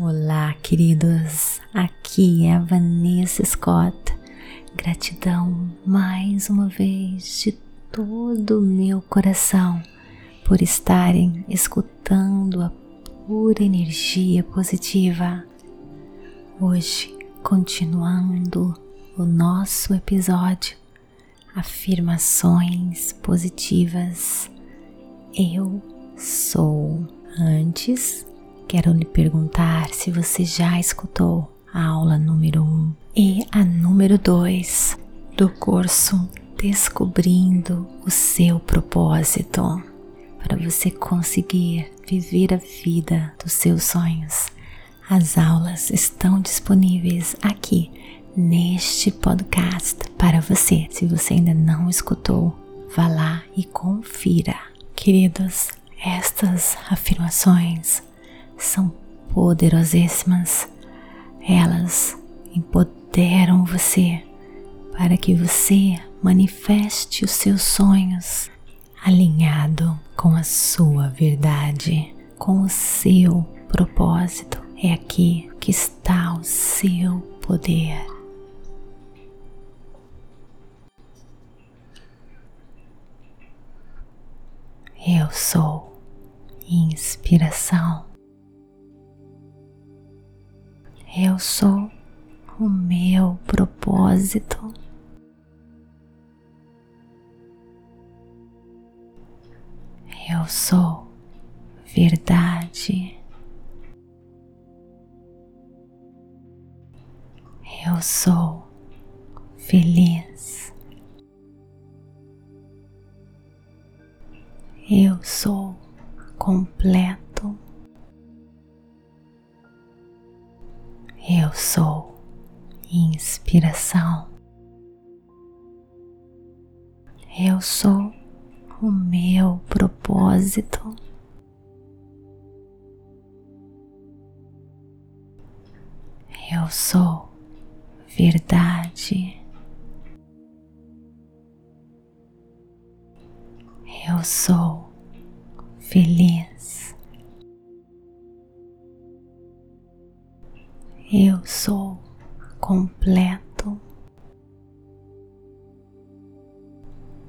Olá, queridos. Aqui é a Vanessa Scott. Gratidão mais uma vez de todo o meu coração por estarem escutando a pura energia positiva. Hoje, continuando o nosso episódio, afirmações positivas. Eu sou antes quero lhe perguntar se você já escutou a aula número 1 um e a número 2 do curso Descobrindo o seu propósito para você conseguir viver a vida dos seus sonhos. As aulas estão disponíveis aqui neste podcast para você. Se você ainda não escutou, vá lá e confira. Queridos, estas afirmações são poderosíssimas. Elas empoderam você para que você manifeste os seus sonhos alinhado com a sua verdade, com o seu propósito. É aqui que está o seu poder. Eu sou inspiração. Eu sou o meu propósito. Eu sou verdade. Eu sou feliz. Eu sou inspiração. Eu sou o meu propósito. Eu sou verdade. Eu sou feliz. Eu sou completo.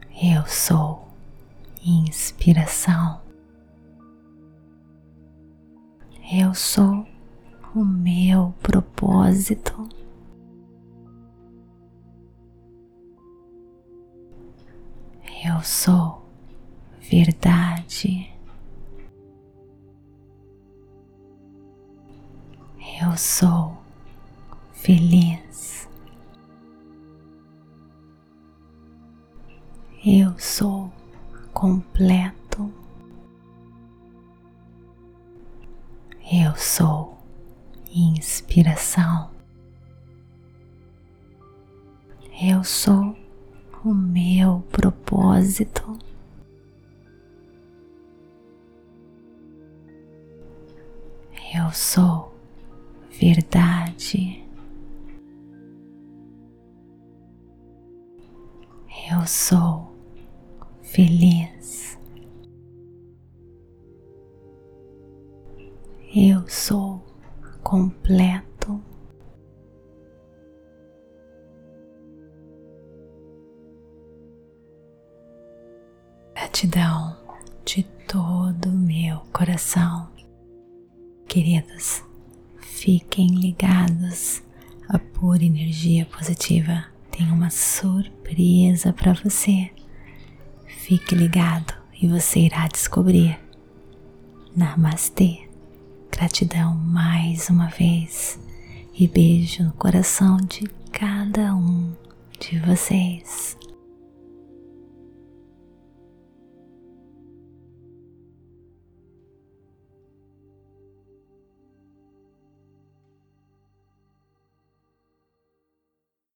Eu sou inspiração. Eu sou o meu propósito. Eu sou verdade. Eu sou feliz. Eu sou completo. Eu sou inspiração. Eu sou o meu propósito. Eu sou verdade. Eu sou feliz. Eu sou completo. Gratidão de todo o meu coração, queridos fiquem ligados à pura energia positiva. Tem uma surpresa para você. Fique ligado e você irá descobrir. Namastê. Gratidão mais uma vez e beijo no coração de cada um de vocês.